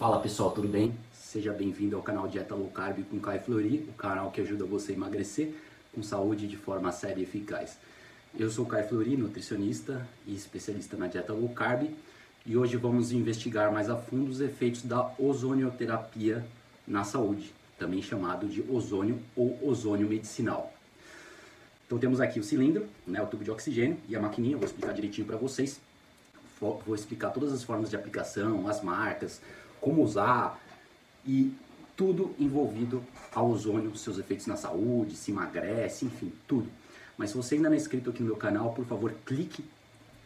Fala pessoal, tudo bem? Seja bem-vindo ao canal Dieta Low Carb com Kai Flori, o canal que ajuda você a emagrecer com saúde de forma séria e eficaz. Eu sou Kai Flori, nutricionista e especialista na dieta low carb, e hoje vamos investigar mais a fundo os efeitos da ozonioterapia na saúde, também chamado de ozônio ou ozônio medicinal. Então temos aqui o cilindro, né, o tubo de oxigênio e a maquininha, vou explicar direitinho para vocês. Vou explicar todas as formas de aplicação, as marcas, como usar e tudo envolvido ao ozônio, seus efeitos na saúde, se emagrece, enfim, tudo. Mas se você ainda não é inscrito aqui no meu canal, por favor, clique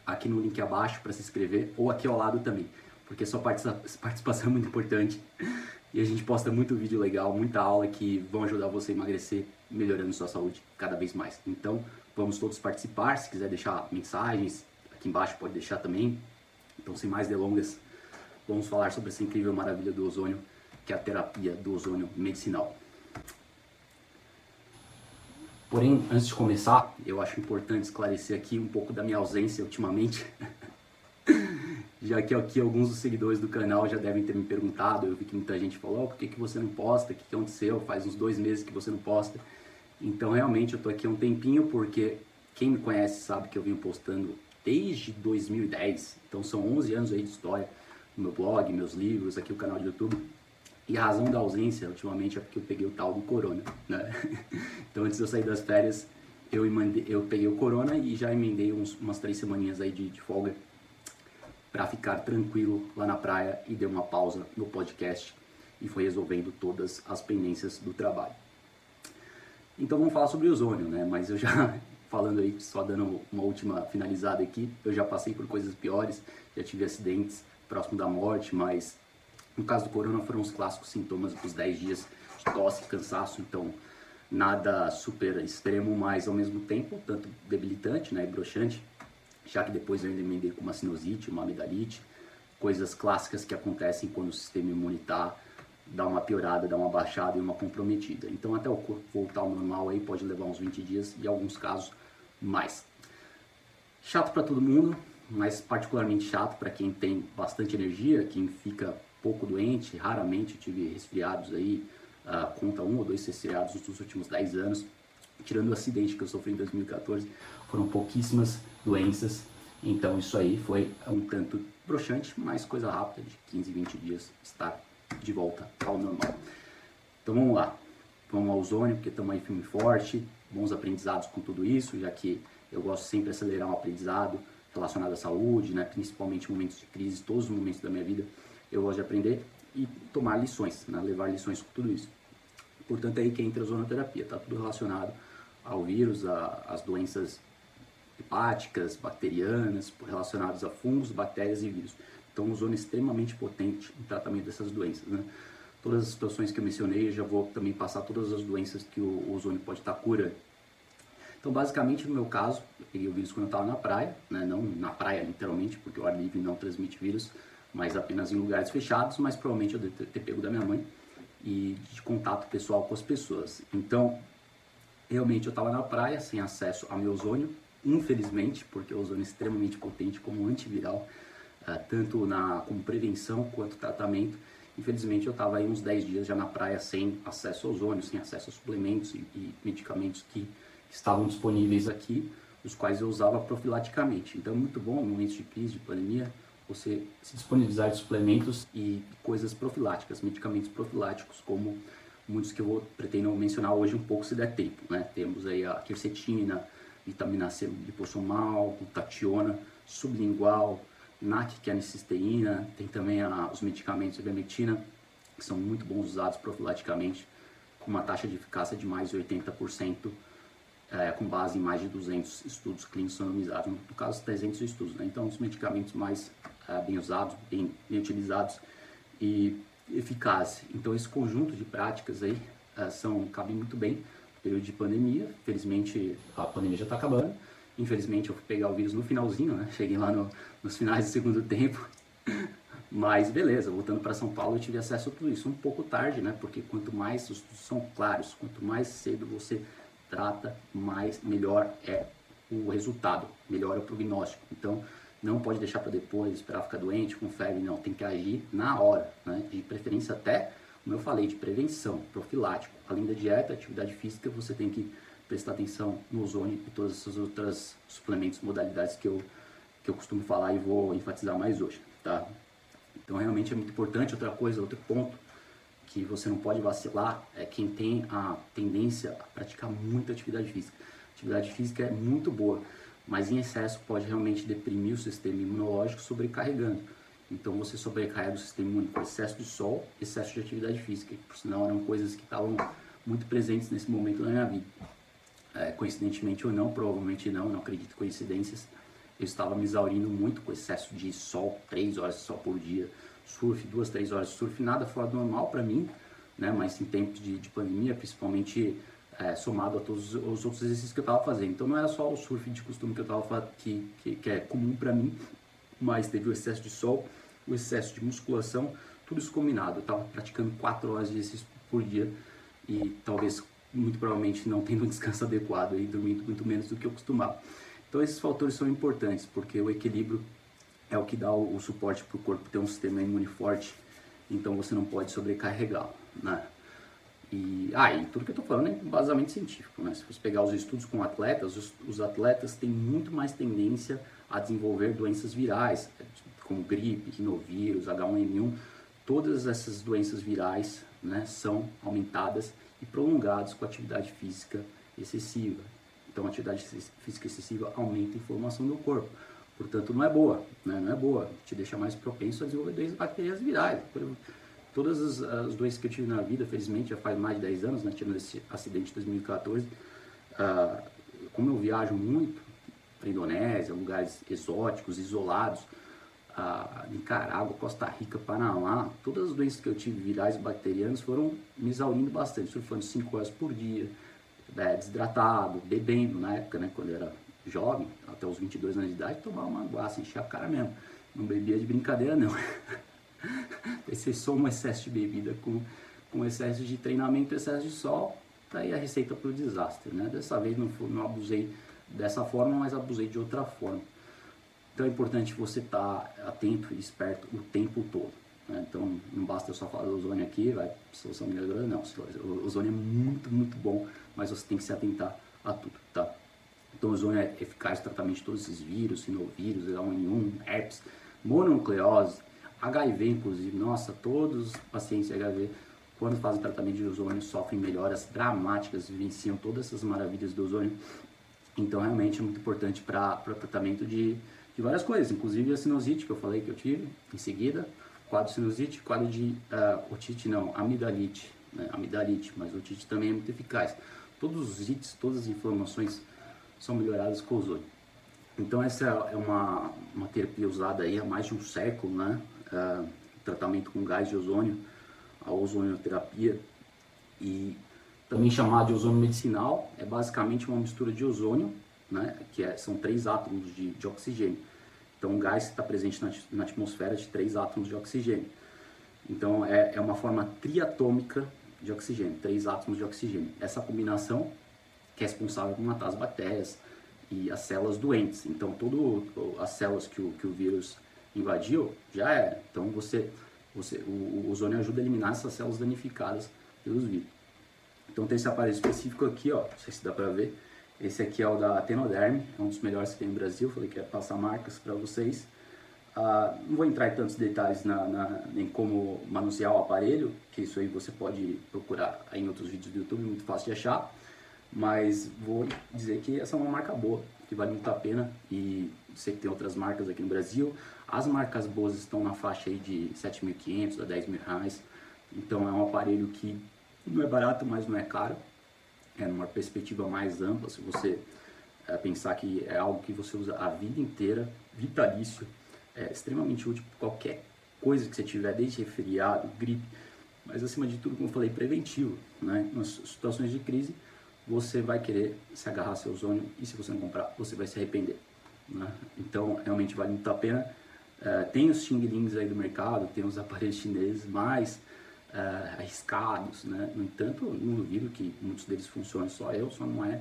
aqui no link abaixo para se inscrever ou aqui ao lado também, porque sua participação é muito importante e a gente posta muito vídeo legal, muita aula que vão ajudar você a emagrecer, melhorando sua saúde cada vez mais. Então, vamos todos participar. Se quiser deixar mensagens, aqui embaixo pode deixar também. Então, sem mais delongas, vamos falar sobre essa incrível maravilha do ozônio, que é a terapia do ozônio medicinal. Porém, antes de começar, eu acho importante esclarecer aqui um pouco da minha ausência ultimamente, já que aqui alguns dos seguidores do canal já devem ter me perguntado, eu vi que muita gente falou, oh, por que, que você não posta, o que, que aconteceu, faz uns dois meses que você não posta. Então, realmente, eu tô aqui há um tempinho, porque quem me conhece sabe que eu venho postando desde 2010, então são 11 anos aí de história, meu blog, meus livros, aqui o canal do YouTube. E a razão da ausência, ultimamente, é porque eu peguei o tal do corona, né? Então, antes de eu sair das férias, eu, emandei, eu peguei o corona e já emendei uns, umas três semaninhas aí de, de folga para ficar tranquilo lá na praia e dei uma pausa no podcast e foi resolvendo todas as pendências do trabalho. Então vamos falar sobre ozônio, né? Mas eu já falando aí, só dando uma última finalizada aqui, eu já passei por coisas piores, já tive acidentes próximo da morte, mas no caso do corona foram os clássicos sintomas dos 10 dias de tosse, cansaço, então nada super extremo, mas ao mesmo tempo tanto debilitante né, e broxante, já que depois eu ainda emendei com uma sinusite, uma amidalite, coisas clássicas que acontecem quando o sistema imunitário dá uma piorada, dá uma baixada e uma comprometida. Então até o corpo voltar ao normal aí pode levar uns 20 dias e em alguns casos mais. Chato para todo mundo, mas particularmente chato para quem tem bastante energia, quem fica pouco doente, raramente tive resfriados aí, uh, conta um ou dois resfriados nos últimos 10 anos, tirando o acidente que eu sofri em 2014, foram pouquíssimas doenças, então isso aí foi um tanto broxante, mas coisa rápida, de 15, 20 dias estar de volta ao normal. Então vamos lá, vamos ao ozônio, porque estamos aí firme e forte, bons aprendizados com tudo isso, já que eu gosto sempre de acelerar um aprendizado relacionado à saúde, né, principalmente momentos de crise, todos os momentos da minha vida, eu gosto de aprender e tomar lições, né? levar lições com tudo isso. Portanto, é aí que entra a zonoterapia, está tudo relacionado ao vírus, às doenças hepáticas, bacterianas, relacionadas a fungos, bactérias e vírus. Então, um ozônio é extremamente potente no tratamento dessas doenças. Né? Todas as situações que eu mencionei, eu já vou também passar todas as doenças que o ozônio pode estar curando. Então, basicamente, no meu caso, eu peguei o vírus quando eu estava na praia, né? não na praia literalmente, porque o ar livre não transmite vírus, mas apenas em lugares fechados, mas provavelmente eu devo ter pego da minha mãe e de contato pessoal com as pessoas. Então, realmente eu estava na praia sem acesso ao meu ozônio, infelizmente, porque o ozônio é extremamente potente como antiviral, uh, tanto na como prevenção quanto tratamento. Infelizmente eu estava aí uns 10 dias já na praia sem acesso ao ozônio, sem acesso a suplementos e, e medicamentos que estavam disponíveis aqui, os quais eu usava profilaticamente. Então é muito bom em momentos de crise, de pandemia, você se disponibilizar de suplementos e coisas profiláticas, medicamentos profiláticos, como muitos que eu vou, pretendo mencionar hoje um pouco se der tempo. Né? Temos aí a quercetina, vitamina C liposomal, glutationa, sublingual, NAC, que é a nicisteína, tem também a, os medicamentos ivermectina, que são muito bons usados profilaticamente, com uma taxa de eficácia de mais de 80%, é, com base em mais de 200 estudos clínicos randomizados, no caso 300 estudos. Né? Então, os medicamentos mais é, bem usados, bem, bem, utilizados e eficazes. Então, esse conjunto de práticas aí é, são, cabe muito bem no período de pandemia. Felizmente, a pandemia já está acabando. Infelizmente, eu fui pegar o vírus no finalzinho, né? Cheguei lá no, nos finais do segundo tempo. Mas beleza, voltando para São Paulo, eu tive acesso a tudo isso um pouco tarde, né? Porque quanto mais os estudos são claros, quanto mais cedo você trata, mais melhor é o resultado, melhor é o prognóstico. Então, não pode deixar para depois, esperar ficar doente, com febre, não, tem que agir na hora, né? De preferência até, como eu falei, de prevenção, profilático. Além da dieta, atividade física, você tem que prestar atenção no ozônio e todas essas outras suplementos, modalidades que eu, que eu costumo falar e vou enfatizar mais hoje, tá? Então realmente é muito importante. Outra coisa, outro ponto que você não pode vacilar é quem tem a tendência a praticar muita atividade física. atividade física é muito boa, mas em excesso pode realmente deprimir o sistema imunológico, sobrecarregando. Então você sobrecarrega o sistema com excesso de sol, excesso de atividade física, que por sinal eram coisas que estavam muito presentes nesse momento da minha vida. É, coincidentemente ou não, provavelmente não, não acredito em coincidências, eu estava me exaurindo muito com excesso de sol, 3 horas de sol por dia, surf, 2, 3 horas de surf, nada fora do normal para mim, né? mas em tempos de, de pandemia, principalmente é, somado a todos os outros exercícios que eu estava fazendo. Então não era só o surf de costume que eu estava que, que, que é comum para mim, mas teve o excesso de sol, o excesso de musculação, tudo isso combinado. Eu estava praticando 4 horas de exercício por dia e talvez, muito provavelmente, não tendo um descanso adequado e dormindo muito menos do que eu costumava. Então esses fatores são importantes, porque o equilíbrio é o que dá o, o suporte para o corpo ter um sistema imune forte, então você não pode sobrecarregá-lo, né? E, ah, tudo que eu estou falando é baseamento científico, né? Se você pegar os estudos com atletas, os, os atletas têm muito mais tendência a desenvolver doenças virais, como gripe, rinovírus, H1N1, todas essas doenças virais né, são aumentadas e prolongadas com atividade física excessiva. Então, atividade física excessiva aumenta a inflamação do corpo. Portanto, não é boa, né? não é boa. Te deixa mais propenso a desenvolver doenças bacterias virais. Todas as, as, doenças que eu tive na vida, felizmente, já faz mais de 10 anos, né? tirando esse acidente de 2014. Ah, como eu viajo muito para Indonésia, lugares exóticos, isolados, ah, Nicarágua, Costa Rica, Panamá, todas as doenças que eu tive virais bacterianas foram me exaurindo bastante, surfando 5 horas por dia, é, desidratado, bebendo na época, né, quando eu era jovem, até os 22 anos de idade, tomava uma guaça, encher a cara mesmo. Não bebia de brincadeira, não. Esse só um excesso de bebida com, com excesso de treinamento, excesso de sol, tá aí a receita para o desastre, né? Dessa vez não, não abusei dessa forma, mas abusei de outra forma. Então é importante você estar tá atento e esperto o tempo todo. Né? Então não basta eu só falar do ozônio aqui, vai solução milagrosa, não. O ozônio é muito, muito bom, mas você tem que se atentar a tudo? Então o ozônio é eficaz no tratamento de todos esses vírus, sinovírus, H1N1, herpes, mononucleose, HIV inclusive. Nossa, todos os pacientes de HIV, quando fazem tratamento de ozônio, sofrem melhoras dramáticas, vivenciam todas essas maravilhas do ozônio. Então realmente é muito importante para o tratamento de, de várias coisas, inclusive a sinusite que eu falei que eu tive em seguida, quadro sinusite, quadro de uh, otite não, amidalite, né, amidalite, mas otite também é muito eficaz. Todos os ites, todas as inflamações são melhoradas com ozônio. Então essa é uma, uma terapia usada aí há mais de um século, né? Uh, tratamento com gás de ozônio, a ozonioterapia e também chamado de ozônio medicinal, é basicamente uma mistura de ozônio, né? Que é, são três átomos de, de oxigênio então, o gás está presente na, na, atmosfera de três átomos de oxigênio. Então, é, é uma forma triatômica de oxigênio, três átomos de oxigênio. Essa combinação que é responsável por matar as bactérias e as células doentes. Então, todas as células que o, que o vírus invadiu já era. Então, você, você, o, o ozônio ajuda a eliminar essas células danificadas pelos vírus. Então, tem esse aparelho específico aqui, ó, não sei se dá para ver, esse aqui é o da Tenoderm, é um dos melhores que tem no Brasil, falei que ia passar marcas para vocês. Uh, não vou entrar em tantos detalhes na, na, em como manusear o aparelho, que isso aí você pode procurar em outros vídeos do YouTube, muito fácil de achar. Mas vou dizer que essa é uma marca boa, que vale muito a pena e sei que tem outras marcas aqui no Brasil. As marcas boas estão na faixa aí de 7.500 a 10 mil reais. Então é um aparelho que não é barato, mas não é caro é, numa perspectiva mais ampla, se você é, pensar que é algo que você usa a vida inteira, vitalício, é extremamente útil para qualquer coisa que você tiver, desde resfriado, gripe, mas acima de tudo, como eu falei, preventivo. Né? Nas situações de crise, você vai querer se agarrar ao seu ozônio e se você não comprar, você vai se arrepender. Né? Então, realmente vale muito a pena. É, tem os Xing Lings aí do mercado, tem os aparelhos chineses, mas uh, arriscados, né? No entanto, não duvido que muitos deles funcionem só eu, só não é,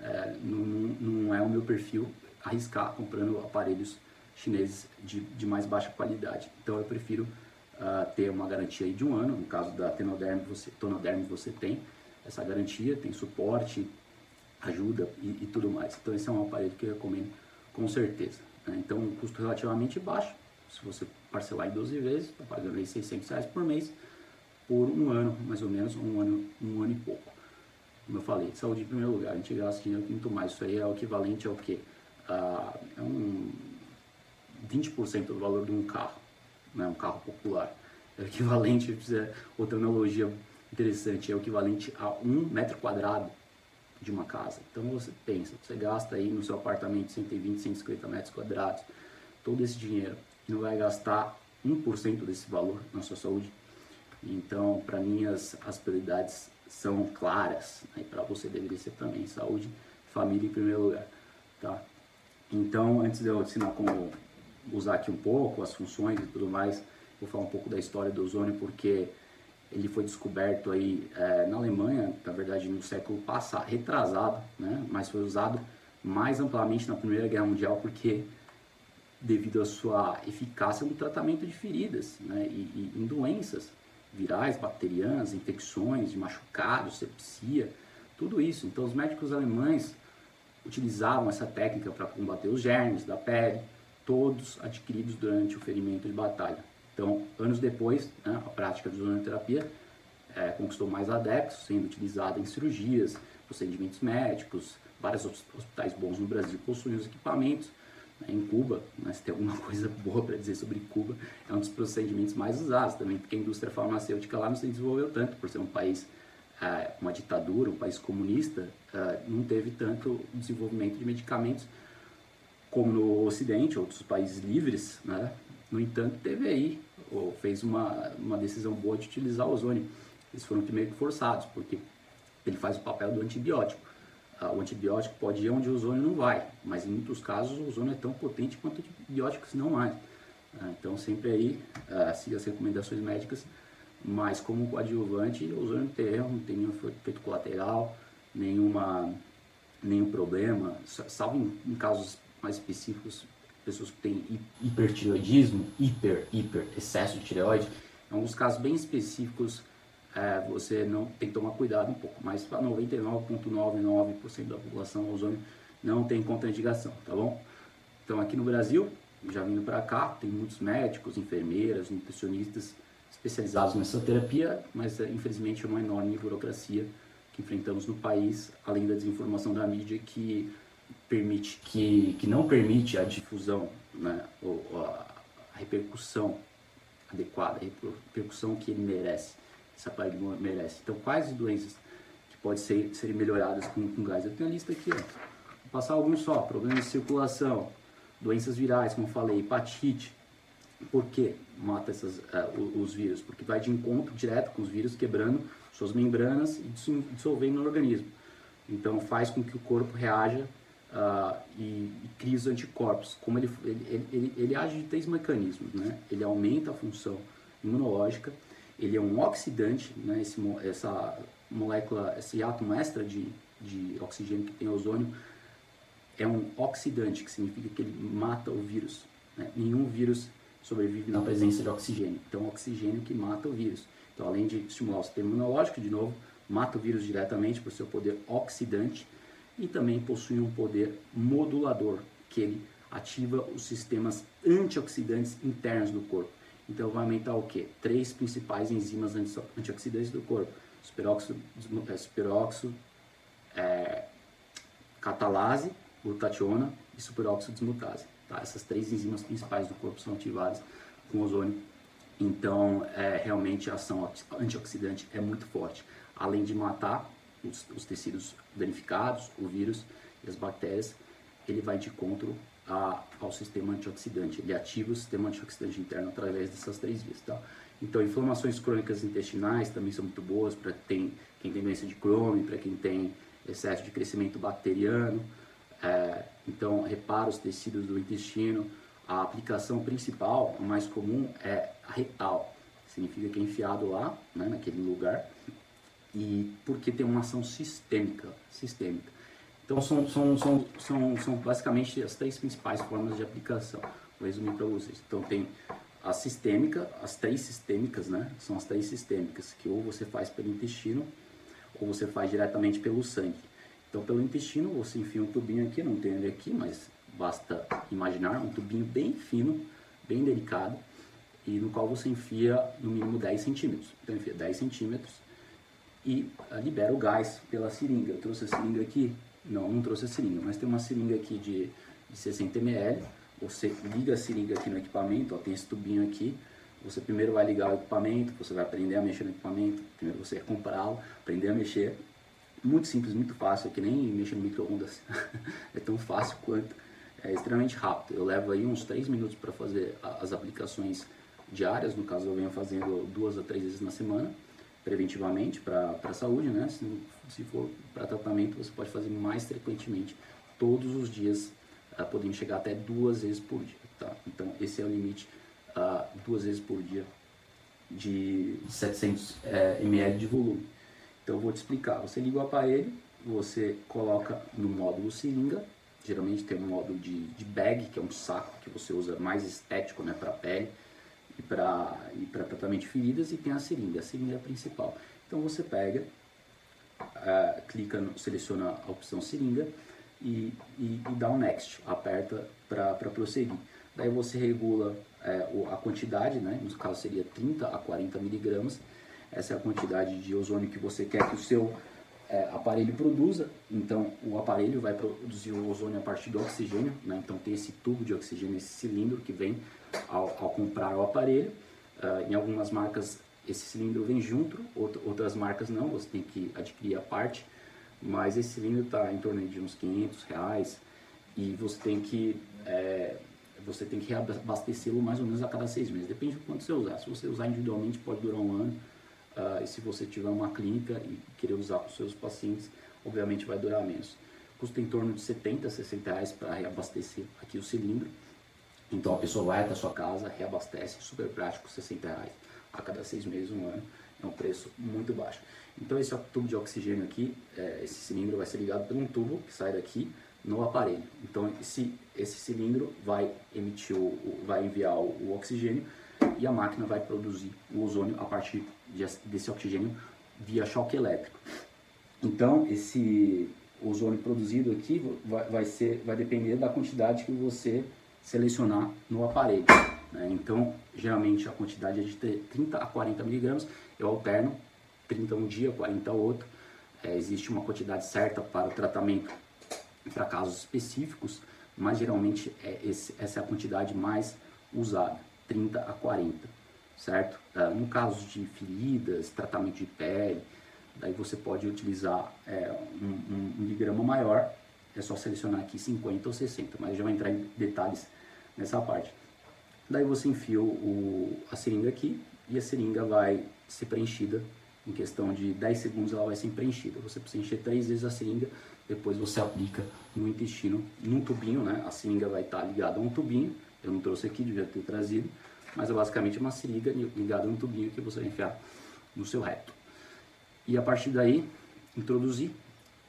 uh, não, não, é o meu perfil arriscar comprando aparelhos chineses de, de mais baixa qualidade. Então eu prefiro uh, ter uma garantia de um ano, no caso da Tenoderm você, Tonoderm você tem essa garantia, tem suporte, ajuda e, e, tudo mais. Então esse é um aparelho que eu recomendo com certeza. Né? Então um custo relativamente baixo, se você parcelar em 12 vezes, está pagando aí 600 reais por mês, por um ano, mais ou menos, um ano, um ano e pouco. Como eu falei, saúde em primeiro lugar, a gente gasta dinheiro muito mais, isso aí é o equivalente ao que? Ah, é um 20% do valor de um carro, né? um carro popular. É o equivalente, outra analogia interessante, é o equivalente a um metro quadrado de uma casa. Então você pensa, você gasta aí no seu apartamento 120, 150 metros quadrados, todo esse dinheiro, e não vai gastar 1% desse valor na sua saúde. Então, para mim, as, as prioridades são claras, né? e para você deveria ser também saúde, família em primeiro lugar, tá? Então, antes de eu ensinar como usar aqui um pouco as funções e tudo mais, vou falar um pouco da história do ozônio, porque ele foi descoberto aí é, na Alemanha, na verdade no século passado, retrasado, né? mas foi usado mais amplamente na Primeira Guerra Mundial, porque devido à sua eficácia no tratamento de feridas né? e, e em doenças virais, bacterianas, infecções, de machucados, sepsia, tudo isso. Então os médicos alemães utilizavam essa técnica para combater os germes da pele, todos adquiridos durante o ferimento de batalha. Então, anos depois, né, a prática de zonoterapia é, conquistou mais adeptos, sendo utilizada em cirurgias, procedimentos médicos, vários hospitais bons no Brasil possuem os equipamentos. Né, em Cuba, né, se tem alguma coisa boa para dizer sobre Cuba, é um dos procedimentos mais usados também, porque a indústria farmacêutica lá não se desenvolveu tanto, por ser um país, é, uma ditadura, um país comunista, é, não teve tanto desenvolvimento de medicamentos como no Ocidente, outros países livres, né? No entanto, teve aí, ou fez uma, uma decisão boa de utilizar o ozônio. Eles foram meio que forçados, porque ele faz o papel do antibiótico. Ah, o antibiótico pode ir onde o ozônio não vai, mas em muitos casos o ozônio é tão potente quanto antibióticos não mais. Ah, então, sempre aí, ah, siga as recomendações médicas, mas como coadjuvante, o ozônio tem não tem nenhum efeito colateral, nenhuma, nenhum problema, salvo em casos mais específicos, pessoas que têm hipertireoidismo, hiper, hiper, excesso de tireoide, em alguns casos bem específicos, é, você não tem que tomar cuidado um pouco, mas para 99,99% da população ozônio não tem contraindicação, tá bom? Então aqui no Brasil, já vindo para cá, tem muitos médicos, enfermeiras, nutricionistas especializados nessa terapia, mas é, infelizmente é uma enorme burocracia que enfrentamos no país, além da desinformação da mídia que permite que, que não permite a difusão, né, ou, a, a repercussão adequada, a repercussão que ele merece, esse aparelho merece. Então, quais doenças que podem ser, serem melhoradas com, com gás? Eu tenho a lista aqui, ó. Vou passar alguns só, problemas de circulação, doenças virais, como falei, hepatite. Por que mata essas, uh, os vírus? Porque vai de encontro direto com os vírus, quebrando suas membranas e dissolvendo no organismo. Então, faz com que o corpo reaja uh, e, e, cria os anticorpos. Como ele, ele, ele, ele, age de três mecanismos, né? Ele aumenta a função imunológica, ele é um oxidante, né? Esse, essa molécula, esse átomo extra de, de oxigênio que tem ozônio é um oxidante, que significa que ele mata o vírus. Né? Nenhum vírus sobrevive na presença de oxigênio. Então, oxigênio que mata o vírus. Então, além de estimular o sistema imunológico, de novo, mata o vírus diretamente por seu poder oxidante e também possui um poder modulador, que ele ativa os sistemas antioxidantes internos do corpo. Então vai aumentar o que? Três principais enzimas antioxidantes do corpo: superóxido, é, superóxido é, catalase, glutationa e superóxido desmutase. Tá? Essas três enzimas principais do corpo são ativadas com ozônio. Então, é, realmente a ação antioxidante é muito forte. Além de matar os, os, tecidos danificados, o vírus e as bactérias, ele vai de encontro a, ao sistema antioxidante. Ele ativa o sistema antioxidante interno através dessas três vias. Tá? Então, inflamações crônicas intestinais também são muito boas para quem, tem doença de Crohn, para quem tem excesso de crescimento bacteriano. É, então, repara os tecidos do intestino. A aplicação principal, a mais comum, é a retal. Significa que é enfiado lá, né, naquele lugar, e porque tem uma ação sistêmica, sistêmica. Então são, são, são, são, são basicamente as três principais formas de aplicação. Vou resumir para vocês. Então tem a sistêmica, as três sistêmicas, né? São as três sistêmicas que ou você faz pelo intestino ou você faz diretamente pelo sangue. Então pelo intestino você enfia um tubinho aqui, não tem ele aqui, mas basta imaginar um tubinho bem fino, bem delicado e no qual você enfia no mínimo 10 centímetros. Então enfia 10 centímetros e uh, libera o gás pela seringa. Eu trouxe a seringa aqui? Não, não trouxe a seringa, mas tem uma seringa aqui de, de 60 ml. Você liga a seringa aqui no equipamento, ó, tem esse tubinho aqui. Você primeiro vai ligar o equipamento, você vai aprender a mexer no equipamento. Primeiro você vai comprá-lo, aprender a mexer. Muito simples, muito fácil, é que nem mexer no micro-ondas. é tão fácil quanto. É extremamente rápido. Eu levo aí uns 3 minutos para fazer as aplicações diárias. No caso, eu venho fazendo duas a três vezes na semana preventivamente para a saúde, né? Se, se for para tratamento, você pode fazer mais frequentemente, todos os dias, uh, podendo chegar até duas vezes por dia, tá? Então, esse é o limite, uh, duas vezes por dia de 700 é, ml de volume. Então, eu vou te explicar. Você liga o aparelho, você coloca no módulo seringa, geralmente tem um módulo de, de bag, que é um saco que você usa mais estético, né, para a pele, e para e tratamento de feridas e tem a seringa, a seringa é a principal. Então você pega, uh, clica, no, seleciona a opção seringa e, e, e dá um next, aperta para prosseguir. Daí você regula é, a quantidade, né? no caso seria 30 a 40 miligramas, essa é a quantidade de ozônio que você quer que o seu é, aparelho produza. Então o aparelho vai produzir o ozônio a partir do oxigênio, né? então tem esse tubo de oxigênio, esse cilindro que vem ao, ao comprar o aparelho. Uh, em algumas marcas esse cilindro vem junto, outras marcas não, você tem que adquirir a parte, mas esse cilindro está em torno de uns 500 reais e você tem que é, você tem que reabastecê-lo mais ou menos a cada seis meses, depende do quanto você usar. Se você usar individualmente pode durar um ano, uh, e se você tiver uma clínica e querer usar para os seus pacientes, obviamente vai durar menos. Custa em torno de 70, 60 reais para reabastecer aqui o cilindro. Então a pessoa vai até a sua casa, reabastece, super prático, 60 reais a cada seis meses, um ano. É um preço muito baixo. Então esse tubo de oxigênio aqui, é, esse cilindro vai ser ligado por um tubo que sai daqui no aparelho. Então esse, esse cilindro vai emitir, o, vai enviar o, o oxigênio e a máquina vai produzir o ozônio a partir de, desse oxigênio via choque elétrico. Então esse ozônio produzido aqui vai, vai, ser, vai depender da quantidade que você selecionar no aparelho. Né? Então, geralmente a quantidade é de 30 a 40 miligramas, eu alterno 30 um dia, 40 outro. É, existe uma quantidade certa para o tratamento para casos específicos, mas geralmente é esse, essa é a quantidade mais usada, 30 a 40, certo? É, no caso de feridas, tratamento de pele, daí você pode utilizar é, um, um miligrama maior, é só selecionar aqui 50 ou 60, mas já vou entrar em detalhes nessa parte. Daí você enfia o, a seringa aqui e a seringa vai ser preenchida em questão de 10 segundos ela vai ser preenchida. Você precisa encher três vezes a seringa, depois você aplica no intestino, num tubinho, né? A seringa vai estar ligada a um tubinho, eu não trouxe aqui, devia ter trazido, mas é basicamente uma seringa ligada a um tubinho que você vai enfiar no seu reto. E a partir daí, introduzir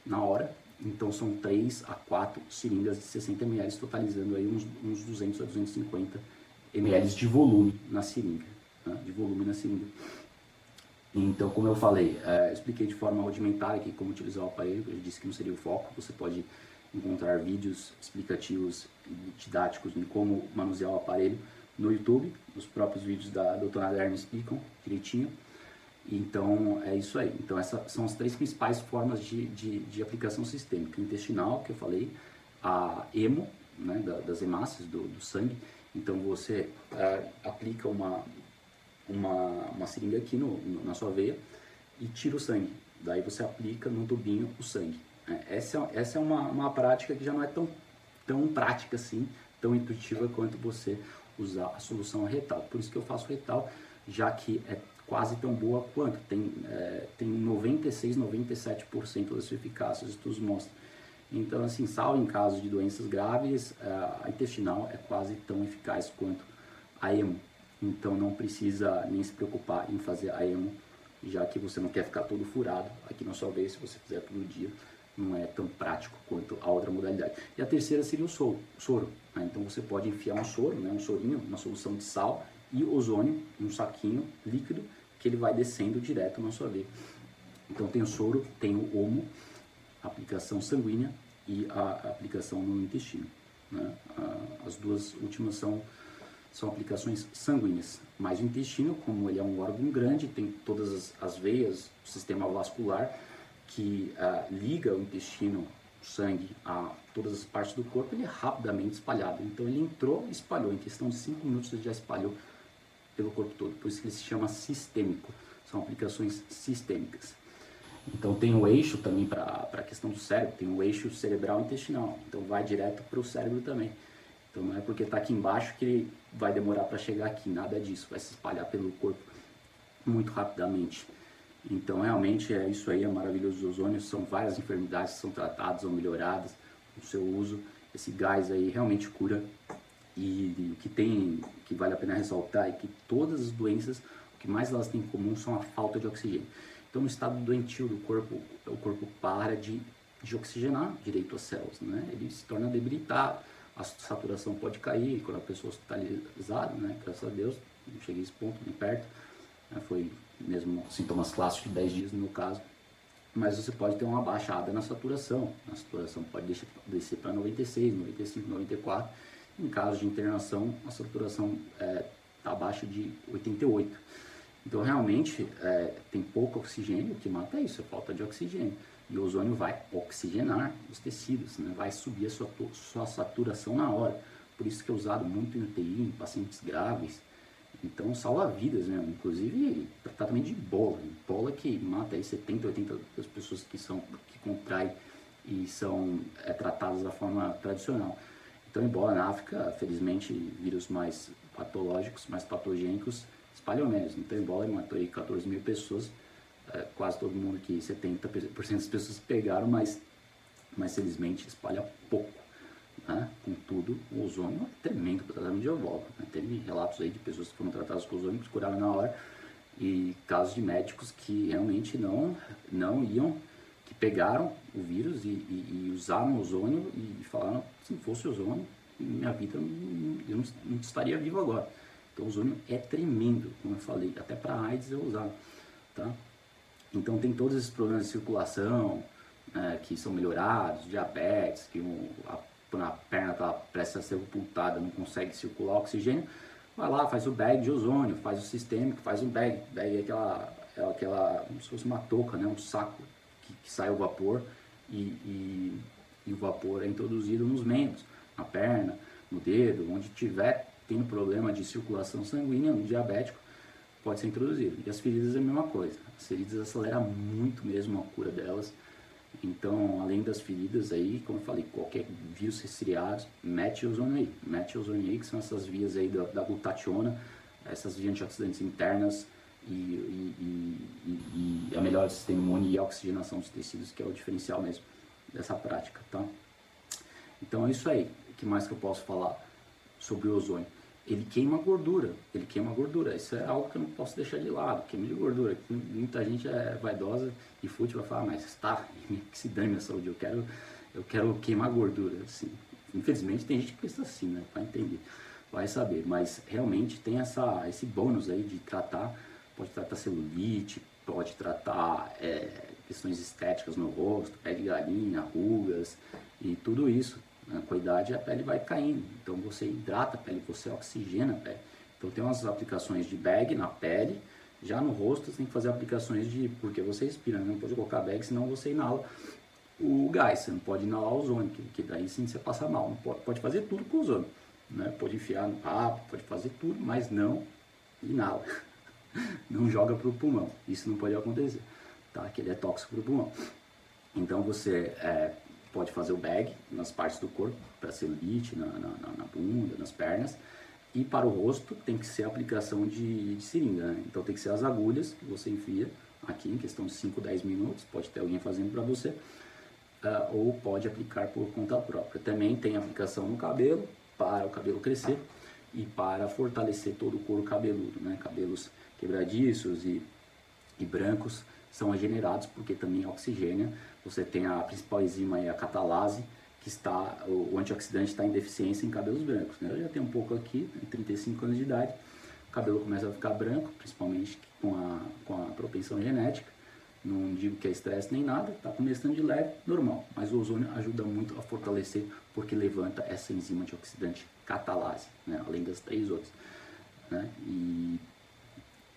na hora então são 3 a 4 seringas de 60 ml, totalizando aí uns, uns 200 a 250 ml de volume na seringa, né? de volume na seringa. Então, como eu falei, é, expliquei de forma rudimentar aqui como utilizar o aparelho, eu disse que não seria o foco, você pode encontrar vídeos explicativos didáticos de como manusear o aparelho no YouTube, os próprios vídeos da doutora Lerner explicam direitinho. Então, é isso aí. Então, essas são as três principais formas de, de, de aplicação sistêmica. Intestinal, que eu falei, a hemo, né, da, das hemácias, do, do, sangue. Então, você é, aplica uma, uma, uma seringa aqui no, no, na sua veia e tira o sangue. Daí você aplica no tubinho o sangue. É, essa, essa é uma, uma prática que já não é tão, tão prática assim, tão intuitiva quanto você usar a solução retal. Por isso que eu faço retal, já que é quase tão boa quanto. Tem, é, tem 96, 97% da sua eficácia, os estudos mostram. Então, assim, salvo em casos de doenças graves, é, a intestinal é quase tão eficaz quanto a emo. Então, não precisa nem se preocupar em fazer a emo, já que você não quer ficar todo furado aqui na sua vez, se você fizer todo dia, não é tão prático quanto a outra modalidade. E a terceira seria o soro. Soro né? Então você pode enfiar um soro, né? um sorinho, uma solução de sal e ozônio um saquinho líquido que ele vai descendo direto na sua veia. Então tem o soro, tem o homo, aplicação sanguínea e a aplicação no intestino. Né? As duas últimas são, são aplicações sanguíneas. Mas o intestino, como ele é um órgão grande, tem todas as, as veias, o sistema vascular que uh, liga o intestino, o sangue, a todas as partes do corpo, ele é rapidamente espalhado. Então ele entrou espalhou. Em questão de 5 minutos ele já espalhou pelo corpo todo. Por isso que ele se chama sistêmico. São aplicações sistêmicas. Então tem o eixo também para a questão do cérebro, tem o eixo cerebral intestinal, então vai direto para o cérebro também. Então não é porque está aqui embaixo que ele vai demorar para chegar aqui, nada disso, vai se espalhar pelo corpo muito rapidamente. Então realmente é isso aí, é maravilhoso. Os ozônios são várias enfermidades que são tratadas ou melhoradas com o seu uso. Esse gás aí realmente cura e o que tem, que vale a pena ressaltar é que todas as doenças, o que mais elas têm em comum são a falta de oxigênio. Então, no estado doentio do corpo, o corpo para de, de oxigenar direito as células, né? Ele se torna debilitado, a saturação pode cair quando a pessoa hospitalizada, né? Graças a Deus, não cheguei a esse ponto nem perto, né? foi mesmo sintomas clássicos de 10 dias no meu caso. Mas você pode ter uma baixada na saturação, a saturação pode descer para 96, 95, 94. Em caso de internação, a saturação está é, abaixo de 88. Então, realmente, é, tem pouco oxigênio, o que mata é isso, a falta de oxigênio. E o ozônio vai oxigenar os tecidos, né? vai subir a sua, sua saturação na hora. Por isso que é usado muito em UTI, em pacientes graves. Então, salva vidas, né? inclusive tratamento de bola. Bola que mata aí 70, 80 das pessoas que, são, que contraem e são é, tratadas da forma tradicional. Então, embora na África, felizmente, vírus mais patológicos, mais patogênicos, espalhou menos. Então, ebola matou aí 14 mil pessoas, é, quase todo mundo que 70% das pessoas pegaram, mas, mas felizmente espalha pouco. Né? Contudo, o ozônio é tremendo para tratamento de ebola. Né? Teve relatos aí de pessoas que foram tratadas com ozônio que curaram na hora e casos de médicos que realmente não, não iam, que pegaram o vírus e, e, e usaram ozônio e falaram, se não fosse ozônio, minha vida, eu não, não estaria vivo agora. Então o ozônio é tremendo, como eu falei, até para AIDS é usado, tá? Então tem todos esses problemas de circulação né, que são melhorados, diabetes, que um, a, a perna está prestes a ser ocultada, não consegue circular oxigênio, vai lá, faz o bag de ozônio, faz o sistêmico, faz um bag. Bag é aquela, é aquela como se fosse uma touca, né, um saco que, sai o vapor e, e, e o vapor é introduzido nos membros, na perna, no dedo, onde tiver tem problema de circulação sanguínea, no diabético, pode ser introduzido. E as feridas é a mesma coisa. As feridas aceleram muito mesmo a cura delas. Então, além das feridas aí, como eu falei, qualquer vírus resfriado, mete ozônio aí. Mete ozônio aí, que são essas vias aí da, da glutationa, essas vias antioxidantes internas e, e, e, e a melhor sistema imune e oxigenação dos tecidos, que é o diferencial mesmo dessa prática, tá? Então é isso aí. O que mais que eu posso falar? sobre o ozônio. Ele queima gordura, ele queima gordura. Isso é algo que eu não posso deixar de lado, queima de gordura. Muita gente é vaidosa e fútil vai falar, mas está, que se dane a saúde, eu quero, eu quero queimar gordura. Assim, infelizmente tem gente que pensa assim, né? Vai entender, vai saber. Mas realmente tem essa, esse bônus aí de tratar, pode tratar celulite, pode tratar é, questões estéticas no rosto, pé de galinha, rugas e tudo isso. Né? Com a idade a pele vai caindo, então você hidrata a pele, você oxigena a pele. Então tem umas aplicações de bag na pele, já no rosto você tem que fazer aplicações de, porque você respira, né? não pode colocar bag, senão você inala o gás, você não pode inalar ozônio, que, daí sim você passa mal. Não pode, pode fazer tudo com ozônio, né? pode enfiar no rabo, pode fazer tudo, mas não inala, não joga para o pulmão, isso não pode acontecer, tá? que ele é tóxico para o pulmão. Então você é, pode fazer o bag nas partes do corpo, para celulite, na, na, na, bunda, nas pernas. E para o rosto tem que ser a aplicação de, de seringa, né? Então tem que ser as agulhas que você enfia aqui em questão de 5, 10 minutos, pode ter alguém fazendo para você, uh, ou pode aplicar por conta própria. Também tem aplicação no cabelo, para o cabelo crescer e para fortalecer todo o couro cabeludo, né? Cabelos quebradiços e, e brancos são regenerados porque também oxigênio. Você tem a principal enzima aí, a catalase, que está, o, antioxidante está em deficiência em cabelos brancos. Né? Eu já tenho um pouco aqui, 35 anos de idade, o cabelo começa a ficar branco, principalmente com a, com a propensão genética. Não digo que é estresse nem nada, está começando de leve, normal. Mas o ozônio ajuda muito a fortalecer porque levanta essa enzima antioxidante catalase, né? além das três outras. Né? E,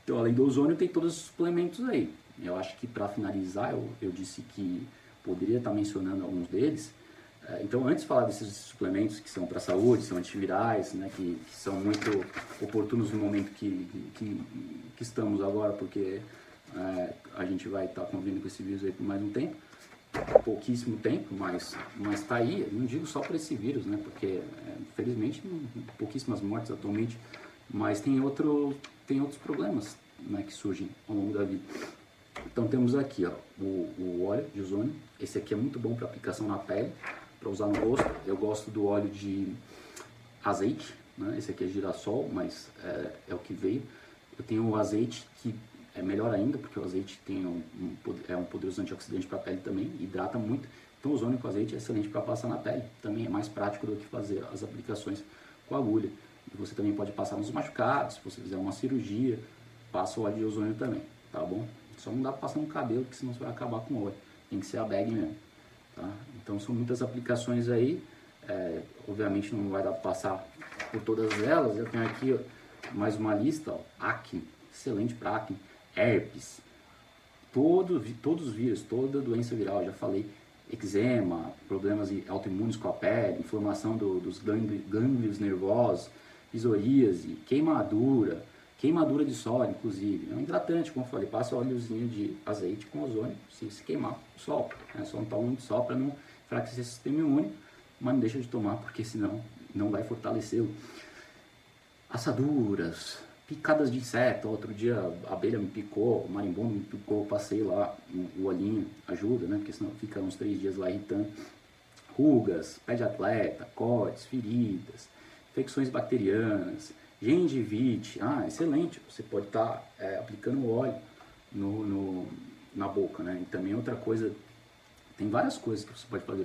então, além do ozônio, tem todos os suplementos aí. Eu acho que para finalizar, eu, eu disse que poderia estar tá mencionando alguns deles. É, então, antes de falar desses suplementos que são para a saúde, são antivirais, né, que, que, são muito oportunos no momento que, que, que estamos agora, porque é, a gente vai estar tá convivendo com esse vírus aí por mais um tempo, pouquíssimo tempo, mas mas está aí. Não digo só para esse vírus, né, porque é, felizmente pouquíssimas mortes atualmente, mas tem outro tem outros problemas, né, que surgem ao longo da vida. Então temos aqui ó, o, o óleo de ozônio. Esse aqui é muito bom para aplicação na pele, para usar no rosto. Eu gosto do óleo de azeite, né? esse aqui é girassol, mas é, é, o que veio. Eu tenho o azeite que é melhor ainda, porque o azeite tem um, um é um poderoso antioxidante para a pele também, hidrata muito. Então o ozônio com azeite é excelente para passar na pele. Também é mais prático do que fazer as aplicações com agulha. Você também pode passar nos machucados, se você fizer uma cirurgia, passa o óleo de ozônio também, tá bom? Só não dá para passar no cabelo, porque senão você vai acabar com o óleo. Tem que ser a bag mesmo. Tá? Então são muitas aplicações aí. É, obviamente não vai dar para passar por todas elas. Eu tenho aqui ó, mais uma lista. Ó, acne, excelente para acne. Herpes, todo, todos os vírus, toda doença viral, já falei. Eczema, problemas autoimunes com a pele, inflamação do, dos gânglios nervosos, psoríase, queimadura, Queimadura de sol, inclusive. É um hidratante, como eu falei, passa óleozinho de azeite com ozônio, se, se queimar sol. Né? Só não toma muito sol para não enfraquecer o sistema imune, mas não deixa de tomar, porque senão não vai fortalecê-lo. Assaduras, picadas de inseto. Outro dia a abelha me picou, o marimbondo me picou, passei lá o olhinho, ajuda, né? Porque senão fica uns três dias lá irritando. Rugas, pé de atleta, cortes, feridas, infecções bacterianas, Gengivite, ah, excelente, você pode estar tá, é, aplicando óleo no, no, na boca, né? E também outra coisa, tem várias coisas que você pode fazer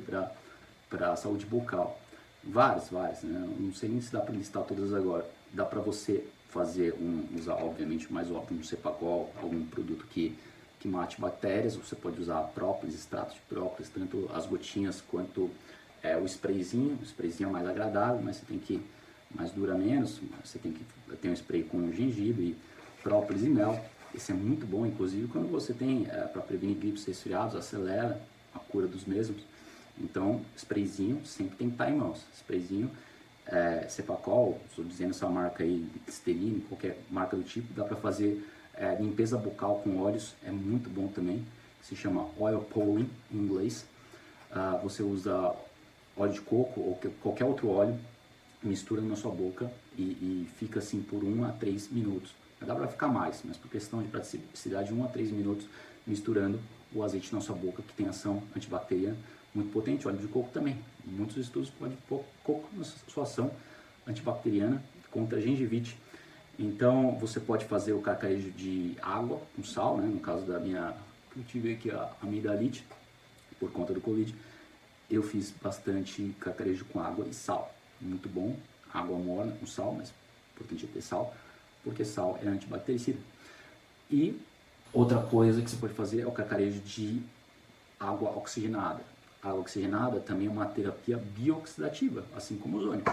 para a saúde bucal. Várias, várias, né? Não sei nem se dá para listar todas agora. Dá para você fazer um, usar obviamente mais óbvio um cepagol, algum produto que, que mate bactérias, você pode usar própolis, extrato de própolis, tanto as gotinhas quanto é, o sprayzinho, o sprayzinho é mais agradável, mas você tem que mas dura menos. Você tem que ter um spray com gengibre, própolis e mel. Esse é muito bom, inclusive quando você tem é, para prevenir gripes resfriados, acelera a cura dos mesmos. Então, sprayzinho sempre tem que estar em mãos. Sprayzinho, é, Cepacol, estou dizendo essa marca aí, Listerine, qualquer marca do tipo, dá para fazer é, limpeza bucal com óleos, é muito bom também. Se chama oil pulling em inglês. Ah, você usa óleo de coco ou qualquer outro óleo mistura na sua boca e, e fica assim por 1 a 3 minutos. Dá para ficar mais, mas por questão de praticidade, 1 a 3 minutos misturando o azeite na sua boca, que tem ação antibacteriana muito potente, óleo de coco também. Muitos estudos óleo de coco na sua ação antibacteriana contra a gengivite. Então, você pode fazer o cacarejo de água com sal, né? no caso da minha, eu tive aqui a amidalite, por conta do Covid, eu fiz bastante cacarejo com água e sal muito bom, água morna com sal, mas importante é ter sal, porque sal é antibactericida. E outra coisa que você pode fazer é o cacarejo de água oxigenada. A água oxigenada também é uma terapia bioxidativa, assim como o ozônio.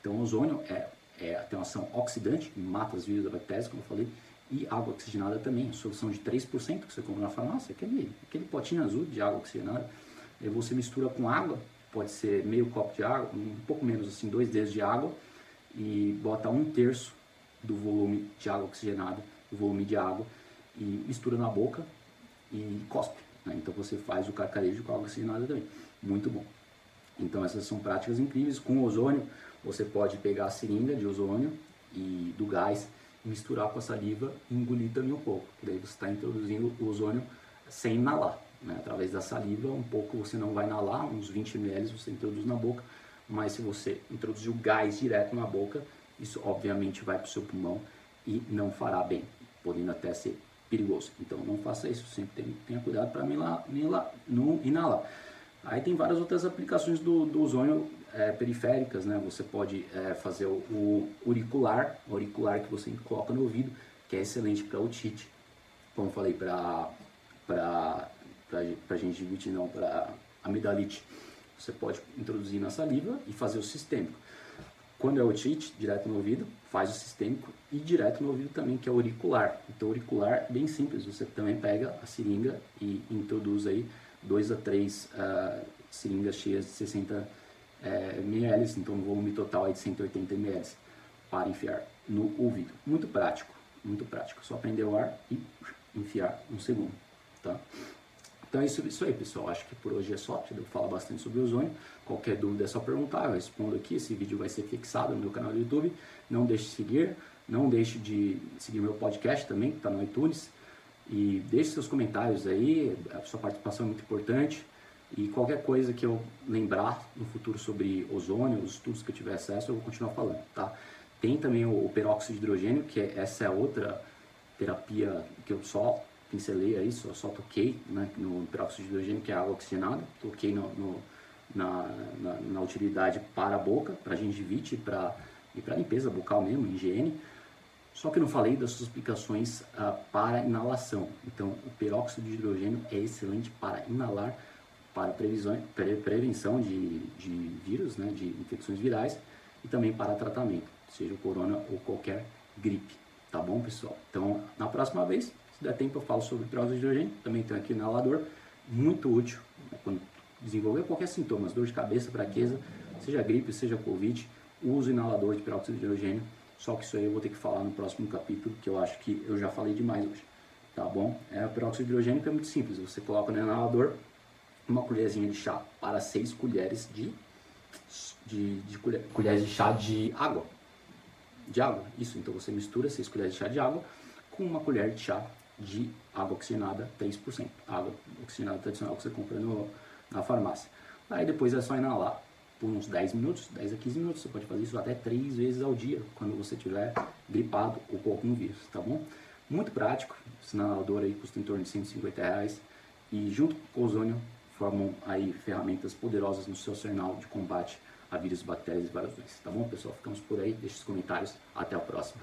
Então, o ozônio é, é, tem uma ação oxidante, mata as vírus da bactéria, como eu falei, e água oxigenada também, solução de 3% que você compra na farmácia, aquele, aquele potinho azul de água oxigenada, aí você mistura com água, pode ser meio copo de água, um pouco menos assim, dois dedos de água e bota um terço do volume de água oxigenada, do volume de água e mistura na boca e cospe. Né? Então você faz o carcarejo com água oxigenada também, muito bom. Então essas são práticas incríveis. Com ozônio você pode pegar a seringa de ozônio e do gás misturar com a saliva e engolir também um pouco. Daí você está introduzindo o ozônio sem inalar né, através da saliva, um pouco você não vai inalar, uns 20 ml você introduz na boca, mas se você introduzir o gás direto na boca, isso obviamente vai para o seu pulmão e não fará bem, podendo até ser perigoso. Então não faça isso, sempre tenha cuidado para não inalar. Aí tem várias outras aplicações do, do ozônio é, periféricas, né? Você pode é, fazer o, o, auricular, auricular que você coloca no ouvido, que é excelente para otite, como falei, para para gengivite, não, para amidalite. Você pode introduzir na saliva e fazer o sistêmico. Quando é otite, direto no ouvido, faz o sistêmico e direto no ouvido também, que é auricular. Então, auricular é bem simples, você também pega a seringa e introduz aí 2 a 3 uh, ah, seringas cheias de 60 uh, ml, então um volume total é de 180 ml para enfiar no ouvido. Muito prático, muito prático. Só prender o ar e enfiar um segundo, tá? Então é isso, isso aí, pessoal. Acho que por hoje é só. Devo falar bastante sobre o ozônio. Qualquer dúvida é só perguntar, eu respondo aqui. Esse vídeo vai ser fixado no meu canal do YouTube. Não deixe de seguir. Não deixe de seguir meu podcast também, que está no iTunes. E deixe seus comentários aí. A sua participação é muito importante. E qualquer coisa que eu lembrar no futuro sobre ozônio, os estudos que eu tiver acesso, eu vou continuar falando, tá? Tem também o peróxido de hidrogênio, que é, essa é outra terapia que eu só pincelei aí, só, só toquei né, no peróxido de hidrogênio, que é água oxigenada, toquei no, no na, na, na, utilidade para a boca, para gengivite pra, e para limpeza bucal mesmo, higiene. Só que não falei das suas aplicações uh, para inalação. Então, o peróxido de hidrogênio é excelente para inalar, para pre, prevenção de, de vírus, né, de infecções virais e também para tratamento, seja o corona ou qualquer gripe. Tá bom, pessoal? Então, na próxima vez, se der tempo, eu falo sobre peróxido de hidrogênio. Também tem aqui o inalador, muito útil né, quando desenvolver qualquer sintoma, dor de cabeça, fraqueza, seja gripe, seja covid, use o inalador de peróxido de hidrogênio. Só que isso aí eu vou ter que falar no próximo capítulo, que eu acho que eu já falei demais hoje. Tá bom? É, o peróxido de hidrogênio é muito simples. Você coloca no inalador uma colherzinha de chá para 6 colheres de, de, de colher, colheres de chá de água. De água, isso. Então você mistura 6 colheres de chá de água com uma colher de chá de água oxigenada 3%. Água oxigenada tradicional que você compra no, na farmácia. Aí depois é só inalar por uns 10 minutos, 10 a 15 minutos. Você pode fazer isso até 3 vezes ao dia, quando você estiver gripado ou com algum vírus, tá bom? Muito prático, esse inalador aí custa em torno de 150 reais e junto com o ozônio formam aí ferramentas poderosas no seu arsenal de combate a vírus, bactérias e várias tá bom pessoal? Ficamos por aí, deixe os comentários, até a próxima.